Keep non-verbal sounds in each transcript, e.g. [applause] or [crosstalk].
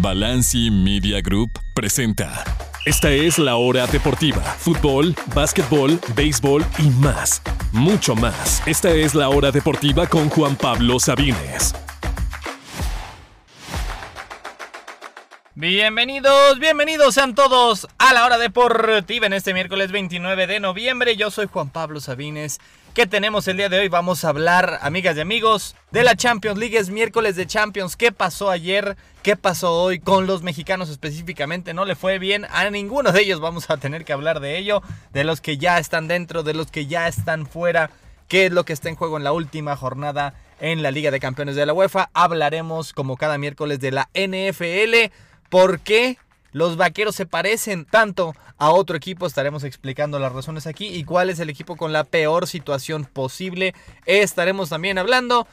Balanci Media Group presenta. Esta es la hora deportiva. Fútbol, básquetbol, béisbol y más. Mucho más. Esta es la hora deportiva con Juan Pablo Sabines. Bienvenidos, bienvenidos sean todos a la hora deportiva en este miércoles 29 de noviembre. Yo soy Juan Pablo Sabines. ¿Qué tenemos el día de hoy? Vamos a hablar, amigas y amigos, de la Champions League. Es miércoles de Champions. ¿Qué pasó ayer? ¿Qué pasó hoy con los mexicanos específicamente? No le fue bien a ninguno de ellos. Vamos a tener que hablar de ello. De los que ya están dentro, de los que ya están fuera. ¿Qué es lo que está en juego en la última jornada en la Liga de Campeones de la UEFA? Hablaremos como cada miércoles de la NFL por qué los vaqueros se parecen tanto a otro equipo. Estaremos explicando las razones aquí y cuál es el equipo con la peor situación posible. Estaremos también hablando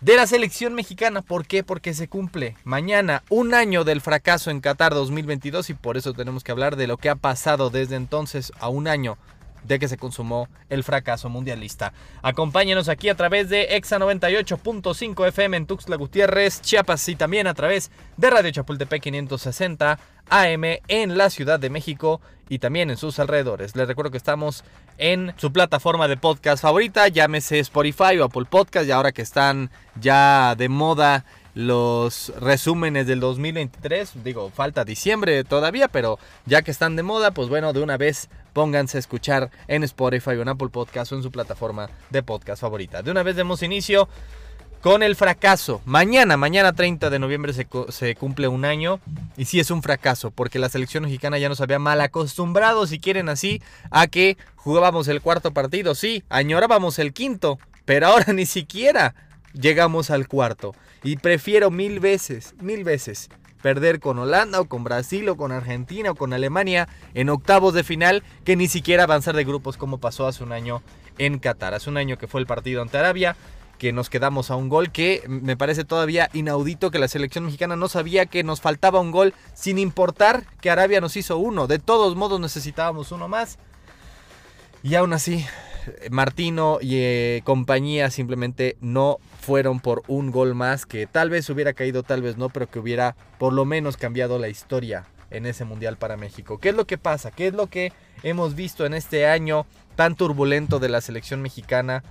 de la selección mexicana. ¿Por qué? Porque se cumple mañana un año del fracaso en Qatar 2022 y por eso tenemos que hablar de lo que ha pasado desde entonces a un año de que se consumó el fracaso mundialista. Acompáñenos aquí a través de EXA 98.5 FM en Tuxtla Gutiérrez, Chiapas y también a través de Radio Chapultepec 560 AM en la Ciudad de México y también en sus alrededores. Les recuerdo que estamos en su plataforma de podcast favorita, llámese Spotify o Apple Podcast y ahora que están ya de moda los resúmenes del 2023. Digo, falta diciembre todavía, pero ya que están de moda, pues bueno, de una vez pónganse a escuchar en Spotify o en Apple Podcast o en su plataforma de podcast favorita. De una vez demos inicio con el fracaso. Mañana, mañana 30 de noviembre se, se, cumple un año y sí es un fracaso porque la selección mexicana ya nos había mal acostumbrado, si quieren así, a que jugábamos el cuarto partido, sí, añorábamos el quinto, pero ahora [laughs] ni siquiera llegamos al cuarto. Y prefiero mil veces, mil veces perder con Holanda o con Brasil o con Argentina o con Alemania en octavos de final que ni siquiera avanzar de grupos como pasó hace un año en Qatar. Hace un año que fue el partido ante Arabia que nos quedamos a un gol que me parece todavía inaudito que la selección mexicana no sabía que nos faltaba un gol sin importar que Arabia nos hizo uno. De todos modos necesitábamos uno más. Y aún así Martino y eh, compañía simplemente no fueron por un gol más que tal vez hubiera caído, tal vez no, pero que hubiera por lo menos cambiado la historia en ese mundial para México. ¿Qué es lo que pasa? ¿Qué es lo que hemos visto en este año tan turbulento de la selección mexicana?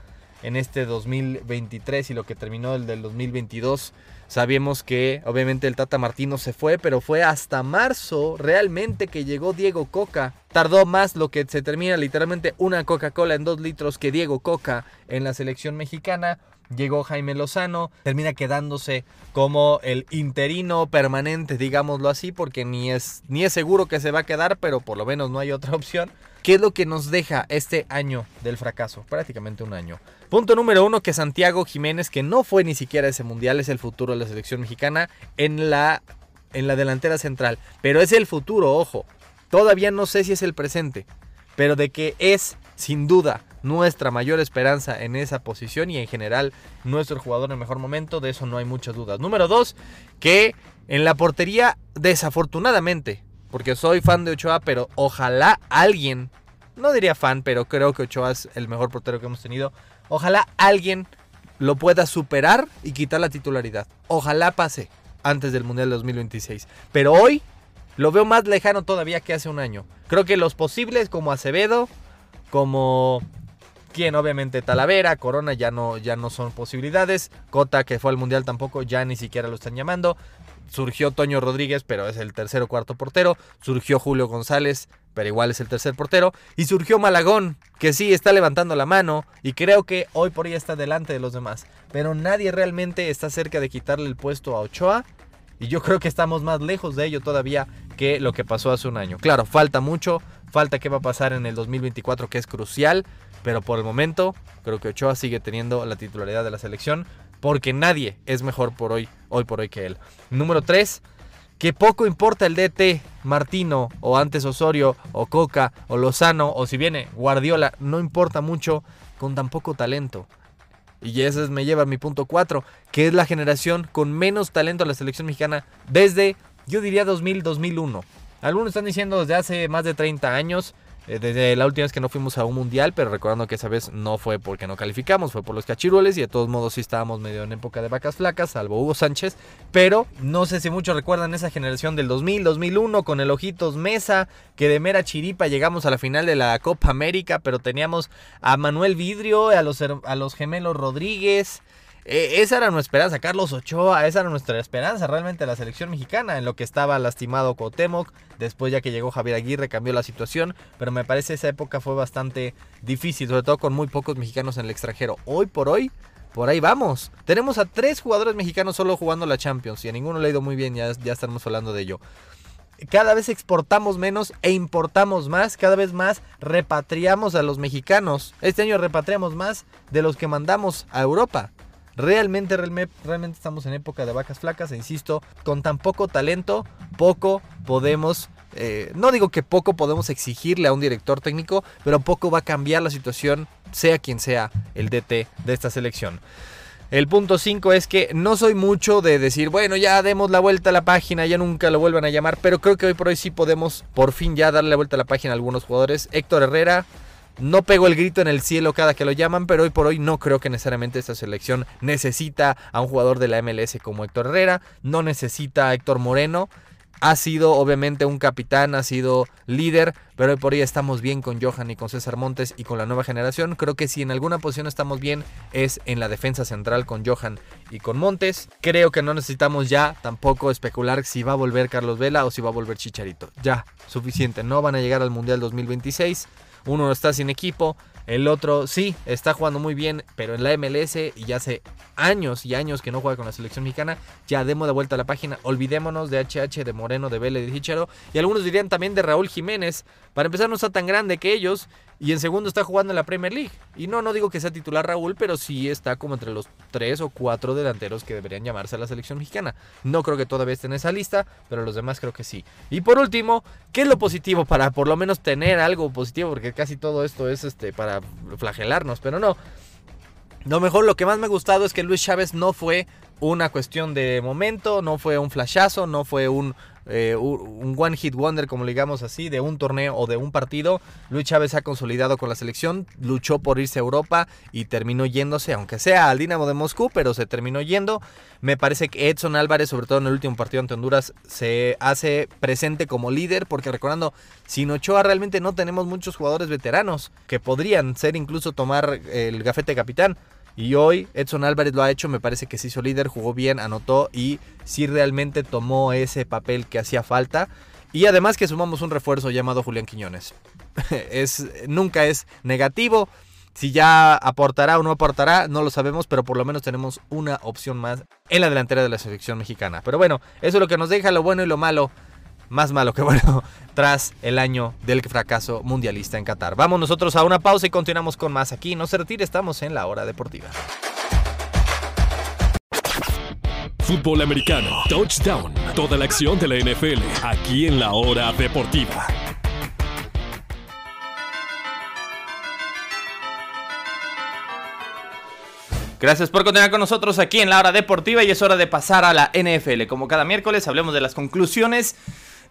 En este 2023 y lo que terminó el del 2022. Sabemos que obviamente el Tata Martino se fue, pero fue hasta marzo realmente que llegó Diego Coca. Tardó más lo que se termina literalmente una Coca-Cola en dos litros que Diego Coca en la selección mexicana. Llegó Jaime Lozano, termina quedándose como el interino permanente, digámoslo así, porque ni es, ni es seguro que se va a quedar, pero por lo menos no hay otra [laughs] opción. ¿Qué es lo que nos deja este año del fracaso? Prácticamente un año. Punto número uno, que Santiago Jiménez, que no fue ni siquiera ese mundial, es el futuro de la selección mexicana en la, en la delantera central. Pero es el futuro, ojo. Todavía no sé si es el presente, pero de que es sin duda nuestra mayor esperanza en esa posición y en general nuestro jugador en mejor momento, de eso no hay muchas dudas. Número dos, que en la portería, desafortunadamente, porque soy fan de Ochoa, pero ojalá alguien, no diría fan, pero creo que Ochoa es el mejor portero que hemos tenido. Ojalá alguien lo pueda superar y quitar la titularidad. Ojalá pase antes del Mundial 2026. Pero hoy lo veo más lejano todavía que hace un año. Creo que los posibles como Acevedo, como quien obviamente Talavera, Corona ya no, ya no son posibilidades. Cota, que fue al Mundial tampoco, ya ni siquiera lo están llamando. Surgió Toño Rodríguez, pero es el tercer o cuarto portero. Surgió Julio González, pero igual es el tercer portero. Y surgió Malagón, que sí está levantando la mano y creo que hoy por hoy está delante de los demás. Pero nadie realmente está cerca de quitarle el puesto a Ochoa. Y yo creo que estamos más lejos de ello todavía que lo que pasó hace un año. Claro, falta mucho, falta qué va a pasar en el 2024 que es crucial. Pero por el momento, creo que Ochoa sigue teniendo la titularidad de la selección porque nadie es mejor por hoy, hoy por hoy que él. Número 3, que poco importa el DT, Martino, o antes Osorio, o Coca, o Lozano, o si viene Guardiola, no importa mucho con tan poco talento. Y ese me lleva a mi punto 4, que es la generación con menos talento a la selección mexicana desde, yo diría 2000-2001. Algunos están diciendo desde hace más de 30 años. Eh, desde la última vez que no fuimos a un mundial, pero recordando que esa vez no fue porque no calificamos, fue por los cachirules y de todos modos sí estábamos medio en época de vacas flacas, salvo Hugo Sánchez. Pero no sé si muchos recuerdan esa generación del 2000, 2001 con el Ojitos Mesa, que de mera chiripa llegamos a la final de la Copa América, pero teníamos a Manuel Vidrio, a los, a los gemelos Rodríguez. E, esa era nuestra esperanza, Carlos Ochoa, esa era nuestra esperanza realmente la selección mexicana, en lo que estaba lastimado Cuauhtémoc, después ya que llegó Javier Aguirre cambió la situación, pero me parece esa época fue bastante difícil, sobre todo con muy pocos mexicanos en el extranjero. Hoy por hoy, por ahí vamos. Tenemos a tres jugadores mexicanos solo jugando la Champions y a ninguno le ha ido muy bien, ya, ya estamos hablando de ello cada vez exportamos menos e importamos más, cada vez más repatriamos a los mexicanos. Este año repatriamos más de los que mandamos a Europa. Realmente, realmente, estamos en época de vacas flacas e insisto, con tan poco talento, poco podemos eh, no digo que poco podemos exigirle a un director técnico, pero poco va a cambiar la situación, sea quien sea el DT de esta selección. El punto 5 es que no soy mucho de decir, bueno, ya demos la vuelta a la página, ya nunca lo vuelvan a llamar, pero creo que hoy por hoy sí podemos por fin ya darle la vuelta a la página a algunos jugadores. Héctor Herrera, no pego el grito en el cielo cada que lo llaman, pero hoy por hoy no creo que necesariamente esta selección necesita a un jugador de la MLS como Héctor Herrera, no necesita a Héctor Moreno. Ha sido obviamente un capitán, ha sido líder, pero hoy por hoy estamos bien con Johan y con César Montes y con la nueva generación. Creo que si en alguna posición estamos bien es en la defensa central con Johan y con Montes. Creo que no necesitamos ya tampoco especular si va a volver Carlos Vela o si va a volver Chicharito. Ya, suficiente. No van a llegar al Mundial 2026 uno está sin equipo, el otro sí, está jugando muy bien, pero en la MLS y ya hace años y años que no juega con la selección mexicana. Ya demos de vuelta a la página. Olvidémonos de HH, de Moreno, de Vélez, de Hicharo. Y algunos dirían también de Raúl Jiménez. Para empezar, no está tan grande que ellos. Y en segundo está jugando en la Premier League. Y no, no digo que sea titular Raúl, pero sí está como entre los tres o cuatro delanteros que deberían llamarse a la selección mexicana. No creo que todavía esté en esa lista, pero los demás creo que sí. Y por último, ¿qué es lo positivo para por lo menos tener algo positivo? Porque casi todo esto es este para flagelarnos, pero no. Lo mejor, lo que más me ha gustado es que Luis Chávez no fue una cuestión de momento, no fue un flashazo, no fue un, eh, un one hit wonder, como digamos así, de un torneo o de un partido. Luis Chávez ha consolidado con la selección, luchó por irse a Europa y terminó yéndose, aunque sea al Dinamo de Moscú, pero se terminó yendo. Me parece que Edson Álvarez, sobre todo en el último partido ante Honduras, se hace presente como líder, porque recordando, sin Ochoa realmente no tenemos muchos jugadores veteranos que podrían ser incluso tomar el gafete capitán. Y hoy Edson Álvarez lo ha hecho, me parece que se hizo líder, jugó bien, anotó y sí realmente tomó ese papel que hacía falta. Y además que sumamos un refuerzo llamado Julián Quiñones. [laughs] es, nunca es negativo. Si ya aportará o no aportará, no lo sabemos, pero por lo menos tenemos una opción más en la delantera de la selección mexicana. Pero bueno, eso es lo que nos deja lo bueno y lo malo más malo que bueno [laughs] tras el año del fracaso mundialista en Qatar. Vamos nosotros a una pausa y continuamos con más aquí. No se retire, estamos en la hora deportiva. Fútbol americano, touchdown, toda la acción de la NFL, aquí en la hora deportiva. Gracias por continuar con nosotros aquí en la hora deportiva y es hora de pasar a la NFL. Como cada miércoles hablemos de las conclusiones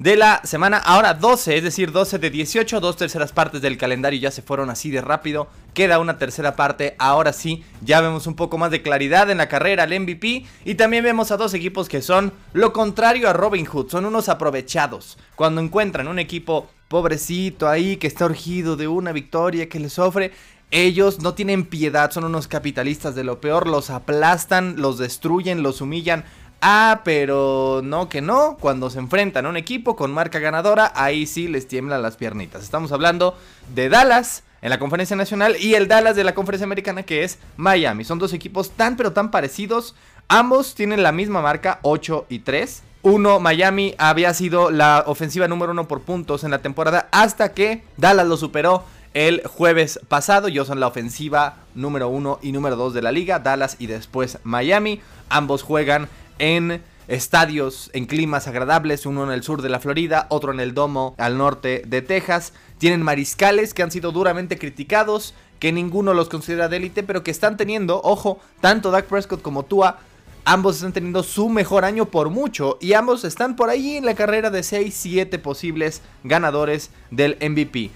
de la semana. Ahora 12, es decir, 12 de 18, dos terceras partes del calendario ya se fueron así de rápido, queda una tercera parte, ahora sí, ya vemos un poco más de claridad en la carrera al MVP y también vemos a dos equipos que son lo contrario a Robin Hood, son unos aprovechados, cuando encuentran un equipo pobrecito ahí que está urgido de una victoria que les ofre, ellos no tienen piedad, son unos capitalistas de lo peor, los aplastan, los destruyen, los humillan Ah, pero no que no. Cuando se enfrentan a un equipo con marca ganadora, ahí sí les tiemblan las piernitas. Estamos hablando de Dallas en la conferencia nacional y el Dallas de la conferencia americana que es Miami. Son dos equipos tan pero tan parecidos. Ambos tienen la misma marca, 8 y 3. Uno, Miami había sido la ofensiva número uno por puntos en la temporada hasta que Dallas lo superó el jueves pasado. Yo son la ofensiva número uno y número dos de la liga, Dallas y después Miami. Ambos juegan en estadios en climas agradables, uno en el sur de la Florida, otro en el Domo al norte de Texas. Tienen mariscales que han sido duramente criticados, que ninguno los considera de élite, pero que están teniendo, ojo, tanto Dak Prescott como Tua, ambos están teniendo su mejor año por mucho y ambos están por ahí en la carrera de 6-7 posibles ganadores del MVP.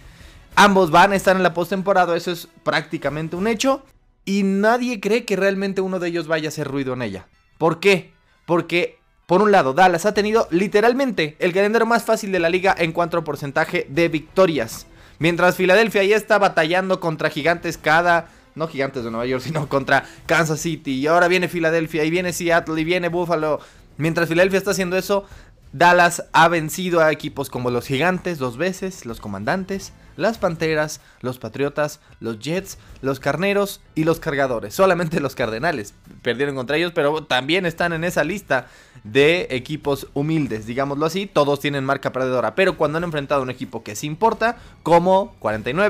Ambos van a estar en la postemporada, eso es prácticamente un hecho. Y nadie cree que realmente uno de ellos vaya a hacer ruido en ella. ¿Por qué? Porque, por un lado, Dallas ha tenido literalmente el calendario más fácil de la liga en cuanto a porcentaje de victorias. Mientras Filadelfia ya está batallando contra gigantes cada no gigantes de Nueva York, [laughs] sino contra Kansas City. Y ahora viene Filadelfia, y viene Seattle, y viene Buffalo. Mientras Filadelfia está haciendo eso, Dallas ha vencido a equipos como los Gigantes dos veces, los Comandantes, las Panteras, los Patriotas, los Jets, los Carneros y los Cargadores. Solamente los Cardenales perdieron contra ellos, pero también están en esa lista de equipos humildes, digámoslo así. Todos tienen marca perdedora, pero cuando han enfrentado a un equipo que sí importa, como 49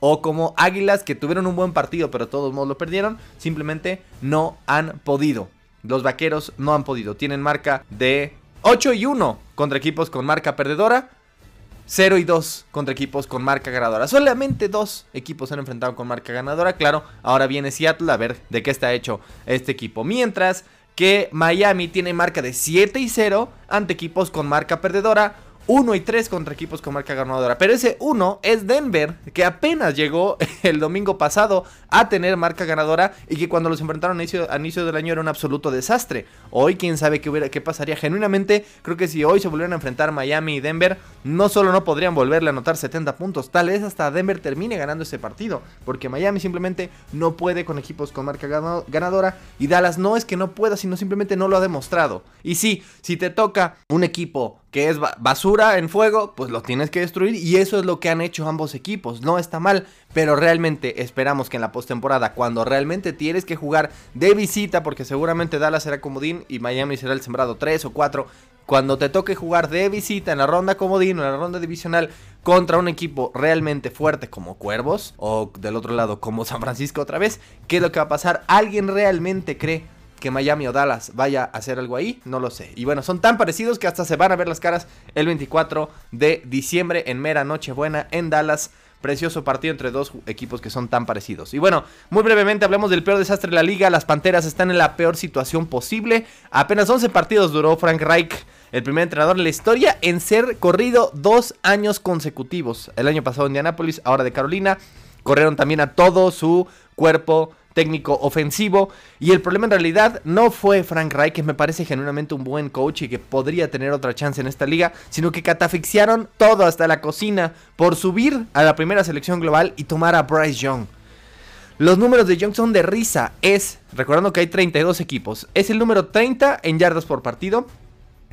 o como Águilas que tuvieron un buen partido, pero todos modos lo perdieron, simplemente no han podido. Los Vaqueros no han podido. Tienen marca de 8 y 1 contra equipos con marca perdedora. 0 y 2 contra equipos con marca ganadora. Solamente dos equipos se han enfrentado con marca ganadora. Claro, ahora viene Seattle a ver de qué está hecho este equipo. Mientras que Miami tiene marca de 7 y 0 ante equipos con marca perdedora. 1 y 3 contra equipos con marca ganadora. Pero ese 1 es Denver, que apenas llegó [laughs] el domingo pasado a tener marca ganadora y que cuando los enfrentaron a inicio, inicio del año era un absoluto desastre. Hoy quién sabe qué, hubiera, qué pasaría. Genuinamente creo que si hoy se volvieran a enfrentar Miami y Denver, no solo no podrían volverle a anotar 70 puntos, tal vez hasta Denver termine ganando ese partido. Porque Miami simplemente no puede con equipos con marca ganadora y Dallas no es que no pueda, sino simplemente no lo ha demostrado. Y sí, si te toca un equipo que es basura en fuego, pues lo tienes que destruir y eso es lo que han hecho ambos equipos. No está mal, pero realmente esperamos que en la postemporada, cuando realmente tienes que jugar de visita, porque seguramente Dallas será comodín y Miami será el sembrado 3 o 4, cuando te toque jugar de visita en la ronda comodín o en la ronda divisional contra un equipo realmente fuerte como Cuervos o del otro lado como San Francisco otra vez, ¿qué es lo que va a pasar? ¿Alguien realmente cree que Miami o Dallas vaya a hacer algo ahí, no lo sé. Y bueno, son tan parecidos que hasta se van a ver las caras el 24 de diciembre en mera Nochebuena en Dallas. Precioso partido entre dos equipos que son tan parecidos. Y bueno, muy brevemente hablemos del peor desastre de la liga. Las Panteras están en la peor situación posible. Apenas 11 partidos duró Frank Reich, el primer entrenador en la historia, en ser corrido dos años consecutivos. El año pasado en Indianapolis, ahora de Carolina. Corrieron también a todo su cuerpo técnico ofensivo. Y el problema en realidad no fue Frank Reich, que me parece genuinamente un buen coach y que podría tener otra chance en esta liga, sino que catafixiaron todo hasta la cocina por subir a la primera selección global y tomar a Bryce Young. Los números de Young son de risa. Es, recordando que hay 32 equipos, es el número 30 en yardas por partido,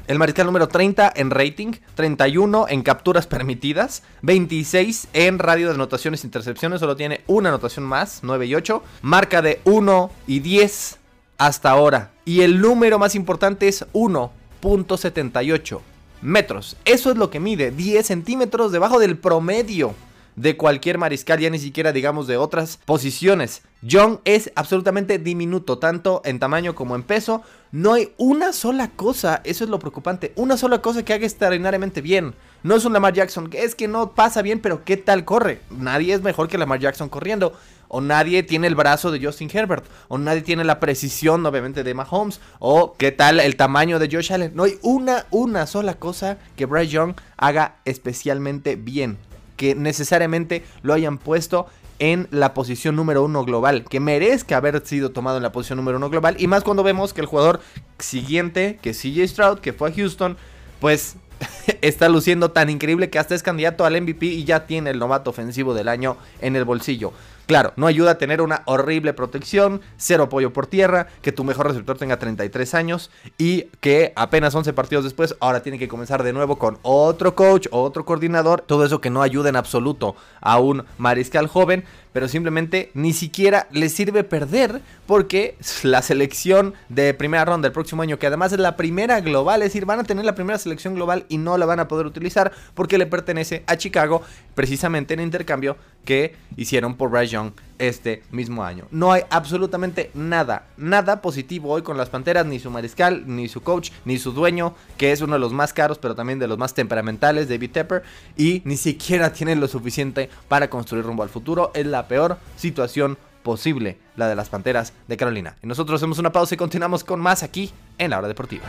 el mariscal número 30 en rating, 31 en capturas [laughs] permitidas, 26 en radio de anotaciones e intercepciones, solo tiene una anotación más, 9 y 8. Marca de 1 y 10 hasta ahora. Y el número más importante es 1.78 metros. Eso es lo que mide, 10 centímetros debajo del promedio de cualquier mariscal, ya ni siquiera digamos de otras posiciones. John es absolutamente diminuto, tanto en tamaño como en peso. No hay una sola cosa, eso es lo preocupante, una sola cosa que haga extraordinariamente bien. No es un Lamar Jackson, es que no pasa bien, pero ¿qué tal corre? Nadie es mejor que Lamar Jackson corriendo. O nadie tiene el brazo de Justin Herbert. O nadie tiene la precisión, obviamente, de Mahomes. O qué tal el tamaño de Josh Allen. No hay una, una sola cosa que Bryce Young haga especialmente bien que necesariamente lo hayan puesto en la posición número uno global, que merezca haber sido tomado en la posición número uno global, y más cuando vemos que el jugador siguiente, que CJ Stroud, que fue a Houston, pues [laughs] está luciendo tan increíble que hasta es candidato al MVP y ya tiene el novato ofensivo del año en el bolsillo. Claro, no ayuda a tener una horrible protección, cero apoyo por tierra, que tu mejor receptor tenga 33 años y que apenas 11 partidos después ahora tiene que comenzar de nuevo con otro coach, otro coordinador, todo eso que no ayuda en absoluto a un mariscal joven, pero simplemente ni siquiera le sirve perder porque la selección de primera ronda del próximo año, que además es la primera global, es decir, van a tener la primera selección global y no la van a poder utilizar porque le pertenece a Chicago, precisamente en intercambio que hicieron por Bryce Young este mismo año. No hay absolutamente nada, nada positivo hoy con las Panteras, ni su mariscal, ni su coach, ni su dueño, que es uno de los más caros, pero también de los más temperamentales, David Tepper, y ni siquiera [laughs] tienen lo suficiente para construir rumbo al futuro. Es la peor situación posible, la de las Panteras de Carolina. Y nosotros hacemos una pausa y continuamos con más aquí en la hora deportiva.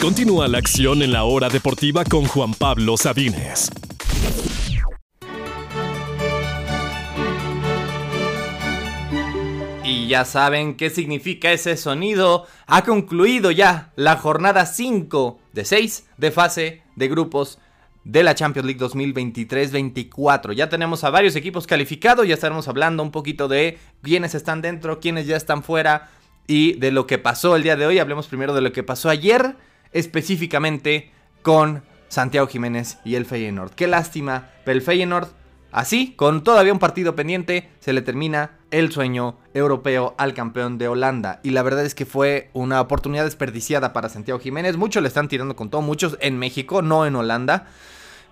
Continúa la acción en la hora deportiva con Juan Pablo Sabines Ya saben qué significa ese sonido. Ha concluido ya la jornada 5 de 6 de fase de grupos de la Champions League 2023-24. Ya tenemos a varios equipos calificados, ya estaremos hablando un poquito de quiénes están dentro, quiénes ya están fuera y de lo que pasó el día de hoy. Hablemos primero de lo que pasó ayer, específicamente con Santiago Jiménez y el Feyenoord. Qué lástima, pero el Feyenoord, así, con todavía un partido pendiente, se le termina el sueño europeo al campeón de Holanda. Y la verdad es que fue una oportunidad desperdiciada para Santiago Jiménez. Muchos le están tirando con todo, muchos en México, no en Holanda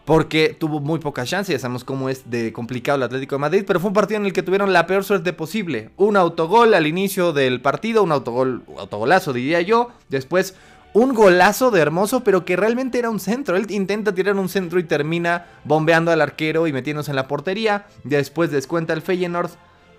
porque tuvo muy poca chance, ya sabemos cómo es de complicado el Atlético de Madrid, pero fue un partido en el que tuvieron la peor suerte posible. Un autogol al inicio del partido, un autogol, autogolazo diría yo, después un golazo de Hermoso, pero que realmente era un centro. Él intenta tirar un centro y termina bombeando al arquero y metiéndose en la portería. Después descuenta el Feyenoord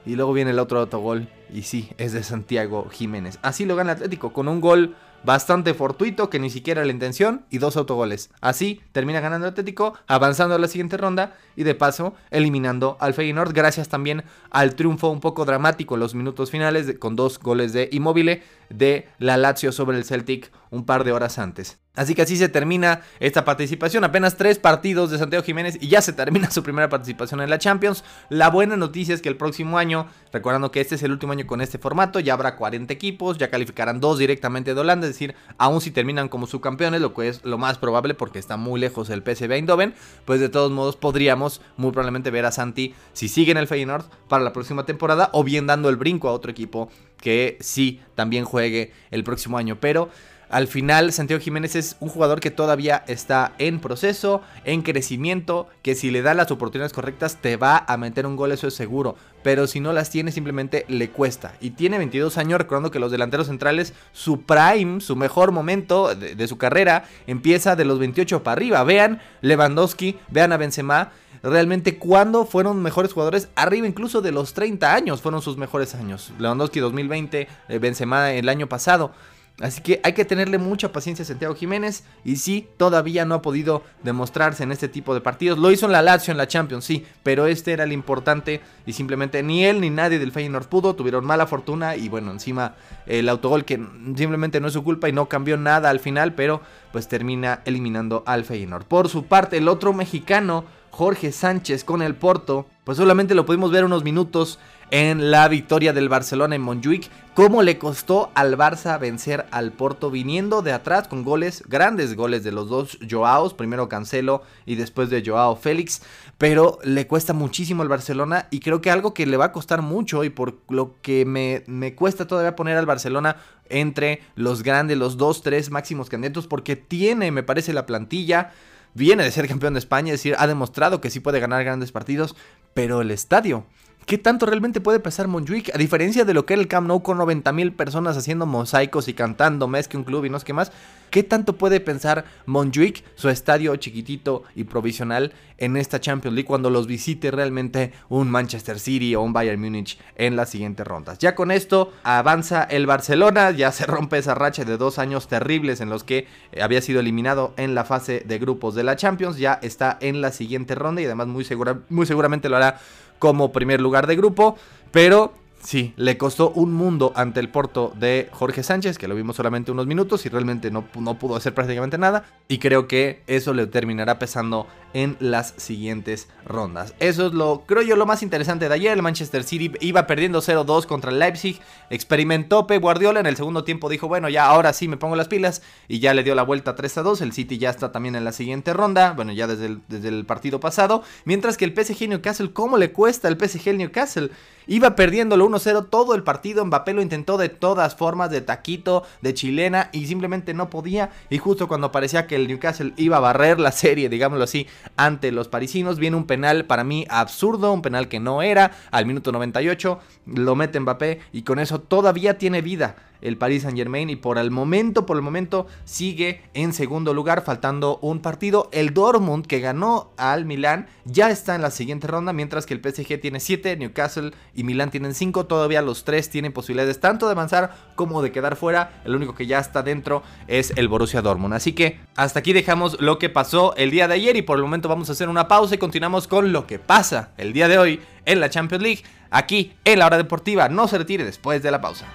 y luego viene el otro autogol y sí, es de Santiago Jiménez. Así lo gana Atlético con un gol bastante fortuito, que ni siquiera era la intención, y dos autogoles. Así termina ganando Atlético, avanzando a la siguiente ronda y de paso eliminando al Feyenoord, gracias también al triunfo un poco dramático en los minutos finales con dos goles de Immobile de la Lazio sobre el Celtic un par de horas antes. Así que así se termina esta participación. Apenas tres partidos de Santiago Jiménez y ya se termina [laughs] su primera participación en la Champions. La buena noticia es que el próximo año, recordando que este es el último año con este formato, ya habrá 40 equipos, ya calificarán dos directamente de Holanda, es decir, aún si terminan como subcampeones, lo que es lo más probable porque está muy lejos el PSV Eindhoven, pues de todos modos podríamos muy probablemente ver a Santi si sigue en el Feyenoord para la próxima temporada o bien dando el brinco a otro equipo que sí también juegue el próximo año, pero al final, Santiago Jiménez es un jugador que todavía está en proceso, en crecimiento, que si le da las oportunidades correctas te va a meter un gol, eso es seguro. Pero si no las tiene, simplemente le cuesta. Y tiene 22 años, recordando que los delanteros centrales, su prime, su mejor momento de, su carrera, empieza de los 28 para arriba. Vean Lewandowski, vean a Benzema realmente cuando fueron mejores jugadores, arriba incluso de los 30 años fueron sus mejores años. Lewandowski 2020, eh, Benzema el año pasado. Así que hay que tenerle mucha paciencia a Santiago Jiménez. Y sí, todavía no ha podido demostrarse en este tipo de partidos. Lo hizo en la Lazio, en la Champions, sí. Pero este era el importante. Y simplemente ni él ni nadie del Feyenoord pudo. Tuvieron mala fortuna. Y bueno, encima el autogol que simplemente no es su culpa y no cambió nada al final. Pero pues termina eliminando al Feyenoord. Por su parte, el otro mexicano, Jorge Sánchez con el Porto. Pues solamente lo pudimos ver unos minutos en la victoria del Barcelona en Montjuic. Cómo le costó al Barça vencer al Porto viniendo de atrás con goles, grandes goles de los dos Joaos, primero Cancelo y después de Joao Félix, pero le cuesta muchísimo al Barcelona y creo que algo que le va a costar mucho y por lo que me, me cuesta todavía poner al Barcelona entre los grandes, los dos, tres máximos candidatos, porque tiene, me parece, la plantilla, viene de ser campeón de España, es decir, ha demostrado que sí puede ganar grandes partidos, pero el estadio ¿Qué tanto realmente puede pesar Montjuic? A diferencia de lo que era el Camp Nou con 90.000 personas haciendo mosaicos y cantando más que un club y no sé qué más, ¿qué tanto puede pensar Montjuic, su estadio chiquitito y provisional, en esta Champions League cuando los visite realmente un Manchester City o un Bayern Múnich en las siguientes rondas? Ya con esto avanza el Barcelona, ya se rompe esa racha de dos años terribles en los que eh, había sido eliminado en la fase de grupos de la Champions, ya está en la siguiente ronda y además muy, segura, muy seguramente lo hará como primer lugar de grupo, pero sí, le costó un mundo ante el Porto de Jorge Sánchez, que lo vimos solamente unos minutos y realmente no, no pudo hacer prácticamente nada. Y creo que eso le terminará pesando en las siguientes rondas. Eso es lo, creo yo, lo más interesante de ayer. El Manchester City iba perdiendo 0-2 contra el Leipzig. Experimentó Pep Guardiola. En el segundo tiempo dijo, bueno, ya ahora sí me pongo las pilas. Y ya le dio la vuelta 3-2. El City ya está también en la siguiente ronda. Bueno, ya desde el, desde el partido pasado. Mientras que el PSG Newcastle, ¿cómo le cuesta el PSG Newcastle? Iba perdiéndolo 1-0 todo el partido. Mbappé lo intentó de todas formas, de taquito, de chilena, y simplemente no podía. Y justo cuando parecía que el Newcastle iba a barrer la serie, digámoslo así, ante los parisinos, viene un penal para mí absurdo, un penal que no era. Al minuto 98 lo mete Mbappé y con eso todavía tiene vida el Paris Saint Germain y por el momento, por el momento sigue en segundo lugar, faltando un partido. El Dortmund que ganó al Milán ya está en la siguiente ronda, mientras que el PSG tiene 7, Newcastle y Milán tienen 5. Todavía los tres tienen posibilidades tanto de avanzar como de quedar fuera. El único que ya está dentro es el Borussia Dortmund. Así que hasta aquí dejamos lo que pasó el día de ayer y por el momento vamos a hacer una pausa y continuamos con lo que pasa el día de hoy en la Champions League. Aquí en la hora deportiva. No se retire después de la pausa.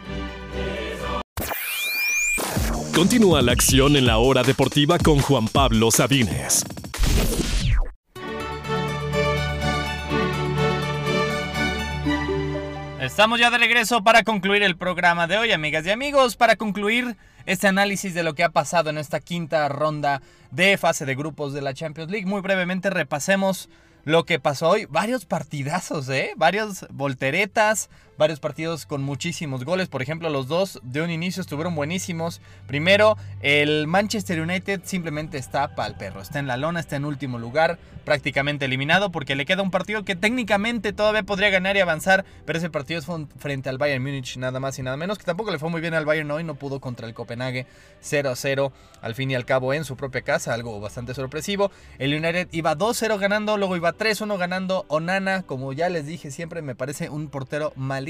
Continúa la acción en la hora deportiva con Juan Pablo Sabines. Estamos ya de regreso para concluir el programa de hoy, amigas y amigos, para concluir este análisis de lo que ha pasado en esta quinta ronda de fase de grupos de la Champions League. Muy brevemente repasemos lo que pasó hoy. Varios partidazos, ¿eh? Varias volteretas, varios partidos con muchísimos goles. Por ejemplo, los dos de un inicio estuvieron buenísimos. Primero, el Manchester United simplemente está para el perro. Está en la lona, está en último lugar, prácticamente eliminado porque le queda un partido que técnicamente todavía podría ganar y avanzar. Pero ese partido fue frente al Bayern Múnich, nada más y nada menos. Que tampoco le fue muy bien al Bayern hoy, no pudo contra el Copenhague 0 a 0. Al fin y al cabo en su propia casa, algo bastante sorpresivo. El United iba 2-0 ganando, luego iba 3-1 ganando. Onana, como ya les dije siempre, me parece un portero malísimo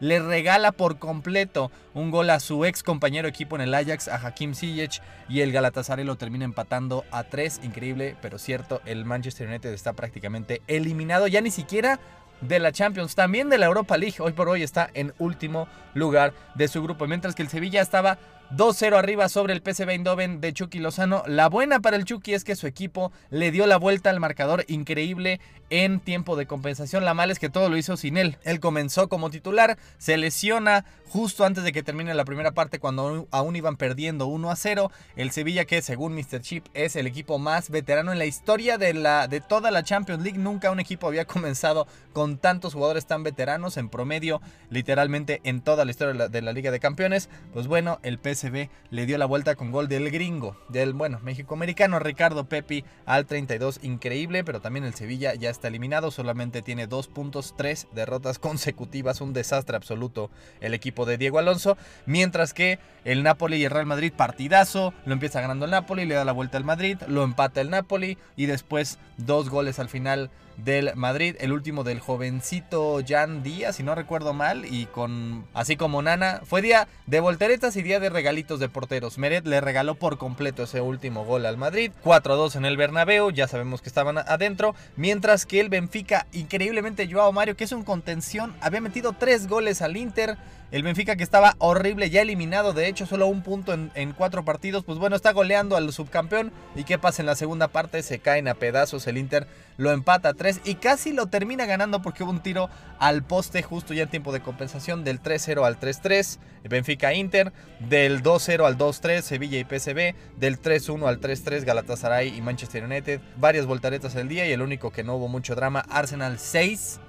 le regala por completo un gol a su ex compañero equipo en el Ajax, a Hakim Ziyech, y el Galatasaray lo termina empatando a 3. Increíble, pero cierto, el Manchester United está prácticamente eliminado, ya ni siquiera de la Champions, también de la Europa League. Hoy por hoy está en último lugar de su grupo, mientras que el Sevilla estaba 2-0 arriba sobre el PSV Eindhoven de Chucky Lozano. La buena para el Chucky es que su equipo le dio la vuelta al marcador increíble en tiempo de compensación. La mala es que todo lo hizo sin él. Él comenzó como titular, se lesiona justo antes de que termine la primera parte cuando aún iban perdiendo 1 a 0. El Sevilla que según Mr. Chip es el equipo más veterano en la historia de, la, de toda la Champions League. Nunca un equipo había comenzado con tantos jugadores tan veteranos en promedio, literalmente en toda la historia de la, Liga de Campeones. Pues bueno, el PSV ve le dio la vuelta con gol del gringo, del bueno, México-americano Ricardo Pepi al 32. Increíble, pero también el Sevilla ya está eliminado, solamente tiene dos puntos, tres derrotas [laughs] consecutivas, un desastre absoluto el equipo de Diego Alonso, mientras que el Napoli y el Real Madrid partidazo, lo empieza ganando el Napoli, le da la vuelta al Madrid, lo empata el Napoli y después dos goles al final del Madrid, el último del jovencito Jan Díaz, si no recuerdo mal, y con así como Nana, fue día de volteretas y día de regalitos de porteros. Meret le regaló por completo ese último gol al Madrid, 4-2 en el Bernabéu, ya sabemos que estaban adentro, mientras que el Benfica, increíblemente Joao Mario, que es un contención, había metido tres goles al Inter, el Benfica que estaba horrible, ya eliminado, de hecho solo un punto en, cuatro partidos, pues bueno, está goleando al subcampeón. ¿Y qué pasa en la segunda parte? Se caen a pedazos, el Inter lo empata a 3 y casi lo termina ganando porque hubo un tiro al poste justo ya en tiempo de compensación del 3-0 al 3-3, Benfica Inter, del 2-0 al 2-3, Sevilla y PSV, del 3-1 al 3-3, Galatasaray y Manchester United, varias voltaretas el día y el único que no hubo mucho drama, Arsenal 6,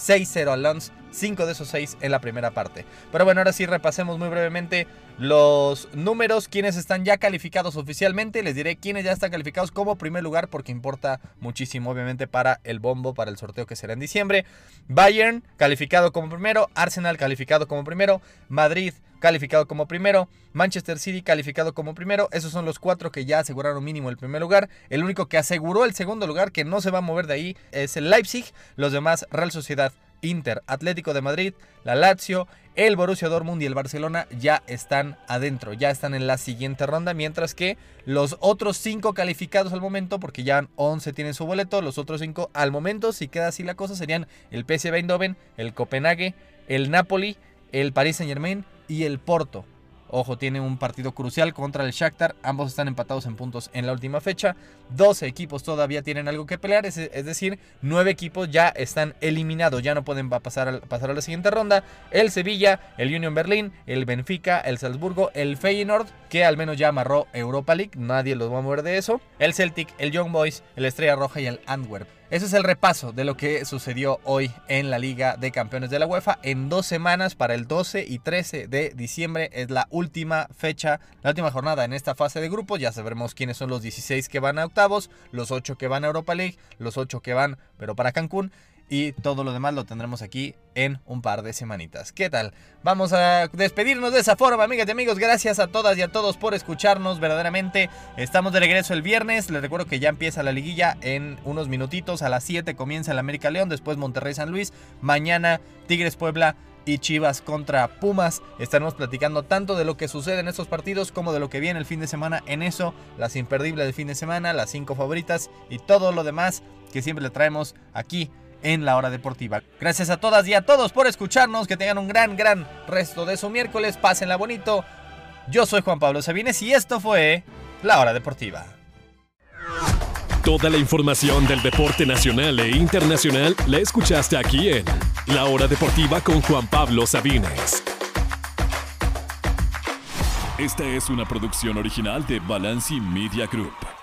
6-0 al Lens, 5 de esos 6 en la primera parte. Pero bueno, ahora sí repasemos muy brevemente los números, quienes están ya calificados oficialmente. Les diré quiénes ya están calificados como primer lugar porque importa muchísimo obviamente para el bombo, para el sorteo que será en diciembre. Bayern calificado como primero, Arsenal calificado como primero, Madrid calificado como primero, Manchester City calificado como primero. Esos son los cuatro que ya aseguraron mínimo el primer lugar. El único que aseguró el segundo lugar, que no se va a mover de ahí, es el Leipzig. Los demás, Real Sociedad, Inter, Atlético de Madrid, la Lazio, el Borussia Dortmund y el Barcelona ya están adentro, ya están en la siguiente ronda, mientras que los otros cinco calificados al momento, porque ya 11 tienen su boleto, los otros cinco al momento, si queda así la cosa, serían el PSV Eindhoven, el Copenhague, el Napoli, el Paris Saint Germain y el Porto. Ojo, tiene un partido crucial contra el Shakhtar. Ambos están empatados en puntos en la última fecha. 12 equipos todavía tienen algo que pelear. Es, es decir, 9 equipos ya están eliminados. Ya no pueden pasar a, pasar a la siguiente ronda. El Sevilla, el Union Berlin, el Benfica, el Salzburgo, el Feyenoord, que al menos ya amarró Europa League. Nadie los va a mover de eso. El Celtic, el Young Boys, el Estrella Roja y el Antwerp. Ese es el repaso de lo que sucedió hoy en la Liga de Campeones de la UEFA. En dos semanas, para el 12 y 13 de diciembre, es la última fecha, la última jornada en esta fase de grupos. Ya sabremos quiénes son los 16 que van a octavos, los 8 que van a Europa League, los 8 que van, pero para Cancún. Y todo lo demás lo tendremos aquí en un par de semanitas. ¿Qué tal? Vamos a despedirnos de esa forma, amigas y amigos. Gracias a todas y a todos por escucharnos verdaderamente. Estamos de regreso el viernes. Les recuerdo que ya empieza la liguilla en unos minutitos. A las 7 comienza el América León, después Monterrey San Luis. Mañana Tigres Puebla y Chivas contra Pumas. Estaremos platicando tanto de lo que sucede en estos partidos como de lo que viene el fin de semana en eso, las imperdibles del fin de semana, las cinco favoritas y todo lo demás que siempre le traemos aquí en la hora deportiva. Gracias a todas y a todos por escucharnos, que tengan un gran, gran resto de su miércoles, pásenla bonito. Yo soy Juan Pablo Sabines y esto fue La Hora Deportiva. Toda la información del deporte nacional e internacional la escuchaste aquí en La Hora Deportiva con Juan Pablo Sabines. Esta es una producción original de Balanci Media Group.